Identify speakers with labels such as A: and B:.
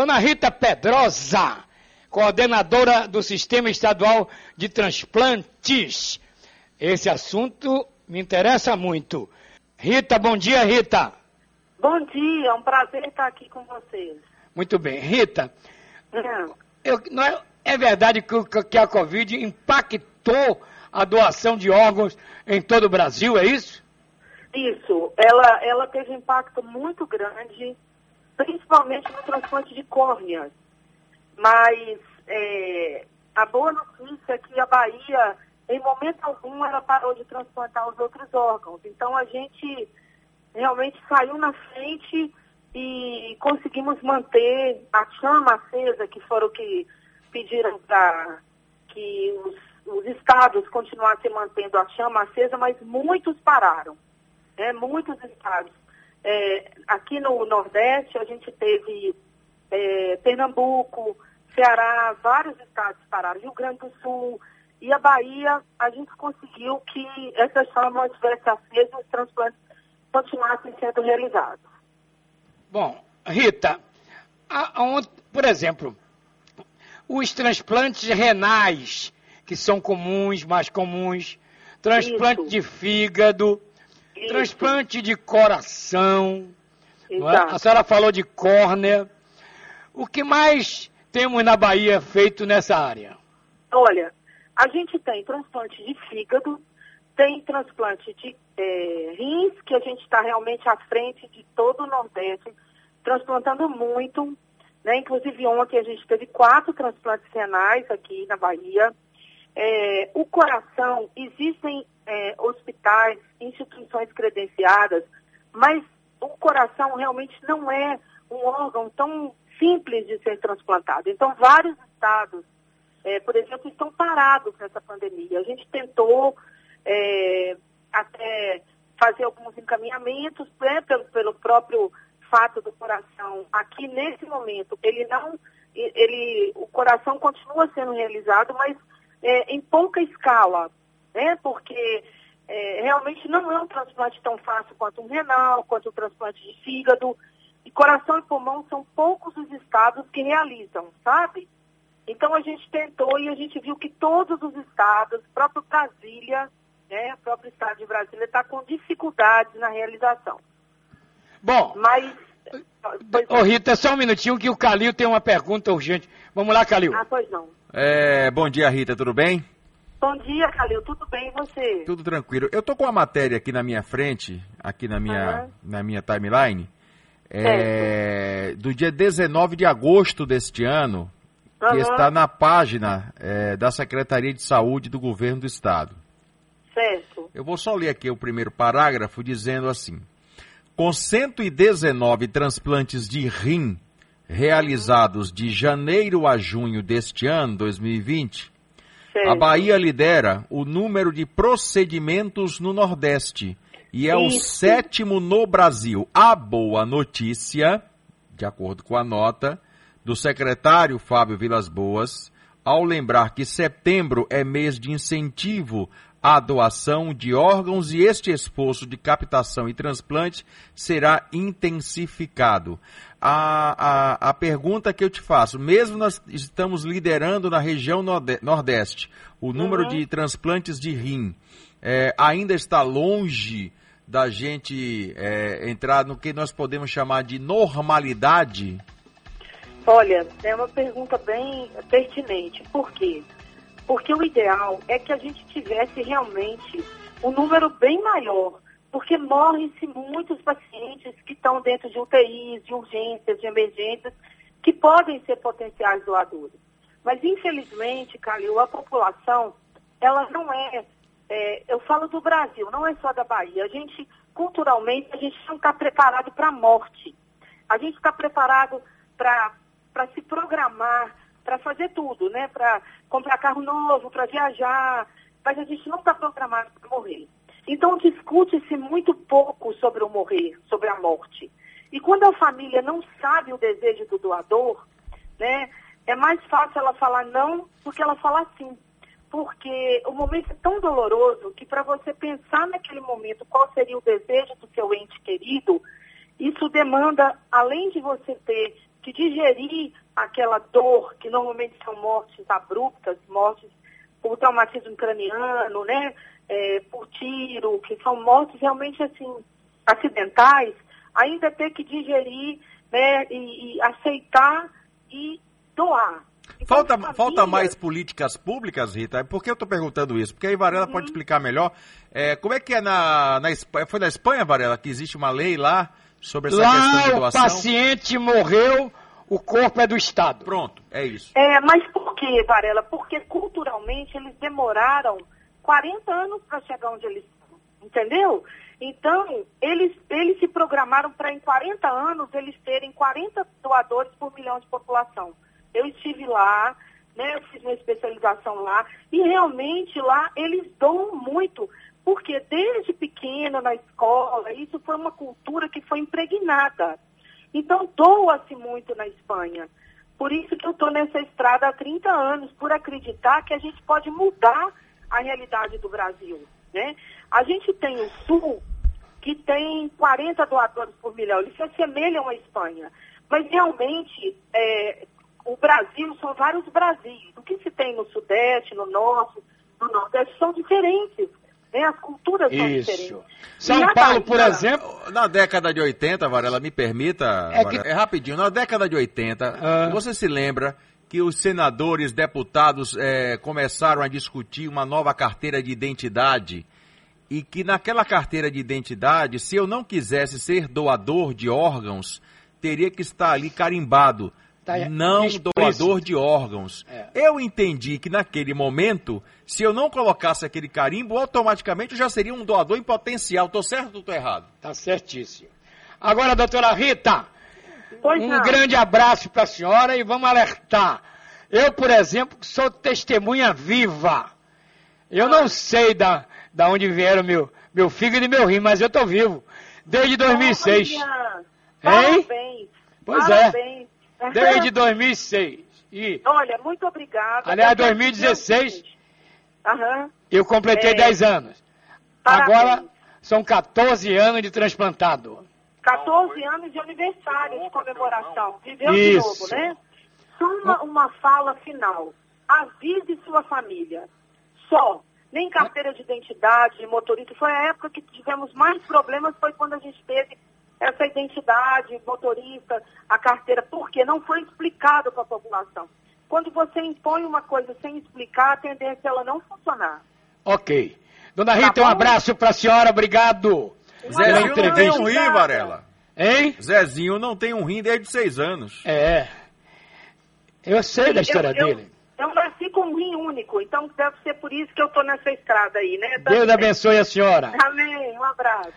A: Dona Rita Pedrosa, coordenadora do Sistema Estadual de Transplantes. Esse assunto me interessa muito. Rita, bom dia, Rita.
B: Bom dia, é um prazer estar aqui com vocês.
A: Muito bem. Rita, eu, não é, é verdade que, que a Covid impactou a doação de órgãos em todo o Brasil, é isso?
B: Isso, ela, ela teve um impacto muito grande, principalmente no transplante de córneas. Mas é, a boa notícia é que a Bahia, em momento algum, ela parou de transplantar os outros órgãos. Então a gente realmente saiu na frente e conseguimos manter a chama acesa, que foram que pediram para que os, os estados continuassem mantendo a chama acesa, mas muitos pararam né, muitos estados. É, aqui no Nordeste, a gente teve é, Pernambuco, Ceará, vários estados pararam, Rio Grande do Sul e a Bahia, a gente conseguiu que essas chamas tivessem aceso e os transplantes continuassem sendo realizados.
A: Bom, Rita, a, a, por exemplo, os transplantes renais, que são comuns, mais comuns, transplante Isso. de fígado, transplante de coração. É? A senhora falou de córnea. O que mais temos na Bahia feito nessa área?
B: Olha, a gente tem transplante de fígado, tem transplante de é, rins, que a gente está realmente à frente de todo o Nordeste, transplantando muito. Né? Inclusive ontem a gente teve quatro transplantes renais aqui na Bahia. É, o coração, existem é, hospitais, instituições credenciadas, mas o coração realmente não é um órgão tão simples de ser transplantado. Então, vários estados, é, por exemplo, estão parados nessa pandemia. A gente tentou é, até fazer alguns encaminhamentos né, pelo, pelo próprio fato do coração. Aqui, nesse momento, ele não. Ele, o coração continua sendo realizado, mas é, em pouca escala, né? Porque é, realmente não é um transplante tão fácil quanto um renal, quanto o um transplante de fígado. E coração e pulmão são poucos os estados que realizam, sabe? Então a gente tentou e a gente viu que todos os estados, próprio Brasília, né, o próprio estado de Brasília está com dificuldades na realização.
A: Bom, mas Ô Rita, só um minutinho que o Calil tem uma pergunta urgente. Vamos lá, Calil.
B: Ah, pois não.
C: É, bom dia, Rita, tudo bem?
B: Bom dia, Calil, tudo bem e você?
C: Tudo tranquilo. Eu tô com uma matéria aqui na minha frente, aqui na minha, uhum. na minha timeline, é, do dia 19 de agosto deste ano, uhum. que está na página é, da Secretaria de Saúde do Governo do Estado.
B: Certo.
C: Eu vou só ler aqui o primeiro parágrafo dizendo assim: com 119 transplantes de rim realizados de janeiro a junho deste ano, 2020, a Bahia lidera o número de procedimentos no Nordeste e é Isso. o sétimo no Brasil. A boa notícia, de acordo com a nota do secretário Fábio Vilas Boas, ao lembrar que setembro é mês de incentivo a doação de órgãos e este esforço de captação e transplante será intensificado. A, a, a pergunta que eu te faço, mesmo nós estamos liderando na região Nordeste o número uhum. de transplantes de rim, é, ainda está longe da gente é, entrar no que nós podemos chamar de normalidade?
B: Olha, é uma pergunta bem pertinente. Por quê? Porque o ideal é que a gente tivesse realmente um número bem maior, porque morrem-se muitos pacientes que estão dentro de UTIs, de urgências, de emergências, que podem ser potenciais doadores. Mas, infelizmente, Calil, a população, ela não é, é, eu falo do Brasil, não é só da Bahia. A gente, culturalmente, a gente não está preparado para a morte. A gente está preparado para se programar, para fazer tudo, né? Para comprar carro novo, para viajar, mas a gente não está programado para morrer. Então discute-se muito pouco sobre o morrer, sobre a morte. E quando a família não sabe o desejo do doador, né, é mais fácil ela falar não do que ela falar sim. Porque o momento é tão doloroso que para você pensar naquele momento qual seria o desejo do seu ente querido, isso demanda, além de você ter que digerir aquela dor, que normalmente são mortes abruptas, mortes por traumatismo craniano, né? É, por tiro, que são mortes realmente assim, acidentais, ainda ter que digerir né, e, e aceitar e doar.
C: Então, falta, famílias... falta mais políticas públicas, Rita? Por que eu estou perguntando isso? Porque aí Varela uhum. pode explicar melhor. É, como é que é na, na Espanha? Foi na Espanha, Varela, que existe uma lei lá sobre essa
A: lá
C: questão de
A: doação? o paciente morreu, o corpo é do Estado.
C: Pronto, é isso.
B: É, mas por que, Varela? Porque culturalmente eles demoraram 40 anos para chegar onde eles estão, entendeu? Então, eles, eles se programaram para em 40 anos eles terem 40 doadores por milhão de população. Eu estive lá, né, eu fiz uma especialização lá, e realmente lá eles doam muito, porque desde pequeno na escola, isso foi uma cultura que foi impregnada. Então, doa-se muito na Espanha. Por isso que eu estou nessa estrada há 30 anos, por acreditar que a gente pode mudar a realidade do Brasil. Né? A gente tem o Sul, que tem 40 doadores por milhão, eles se assemelham à Espanha. Mas realmente, é, o Brasil são vários Brasis. O que se tem no Sudeste, no Norte, no Nordeste, são diferentes. Né? As culturas são
A: Isso.
B: diferentes.
A: São Paulo, Bahia, por exemplo.
C: Na década de 80, Varela, me permita. É, que... é rapidinho. Na década de 80, ah. você se lembra que os senadores, deputados é, começaram a discutir uma nova carteira de identidade e que naquela carteira de identidade, se eu não quisesse ser doador de órgãos, teria que estar ali carimbado Tá não doador de órgãos. É. Eu entendi que naquele momento, se eu não colocasse aquele carimbo, automaticamente eu já seria um doador em potencial. Estou certo ou estou errado?
A: Está certíssimo. Agora, doutora Rita,
B: pois
A: um
B: não.
A: grande abraço para a senhora e vamos alertar. Eu, por exemplo, sou testemunha viva. Eu não sei da, da onde vieram meu, meu fígado e meu rim, mas eu estou vivo. Desde 2006.
B: Olha,
A: hein?
B: Parabéns.
A: Pois
B: Parabéns.
A: é. Desde 2006. E,
B: Olha, muito obrigada.
A: aliás, 2016,
B: Aham.
A: eu completei
B: É.
A: 10 anos.
B: Parabéns.
A: Agora são 14 anos de transplantado.
B: 14 anos de aniversário de comemoração. Viveu
A: Isso.
B: de novo, né? Uma, uma fala final. Avise sua família. Só. Nem carteira de identidade, motorista. Foi a época que tivemos mais problemas, foi quando a gente teve essa identidade, motorista, a carteira, porque não foi explicado para a população. Quando você impõe uma coisa sem explicar, a tendência é ela não funcionar.
A: Ok. Dona Rita,
B: Tá
A: um abraço para a senhora, obrigado. Pela
C: Zezinho não tem
A: entrevista.
C: um rim, Varela.
A: Hein?
C: Zezinho não tem um rim desde seis anos.
A: É. Eu sei da história
B: eu, eu-
A: dele.
B: Eu nasci com um rim único, então deve ser por isso que eu estou nessa estrada aí, né?
A: Deus abençoe a senhora.
B: Amém. Um abraço.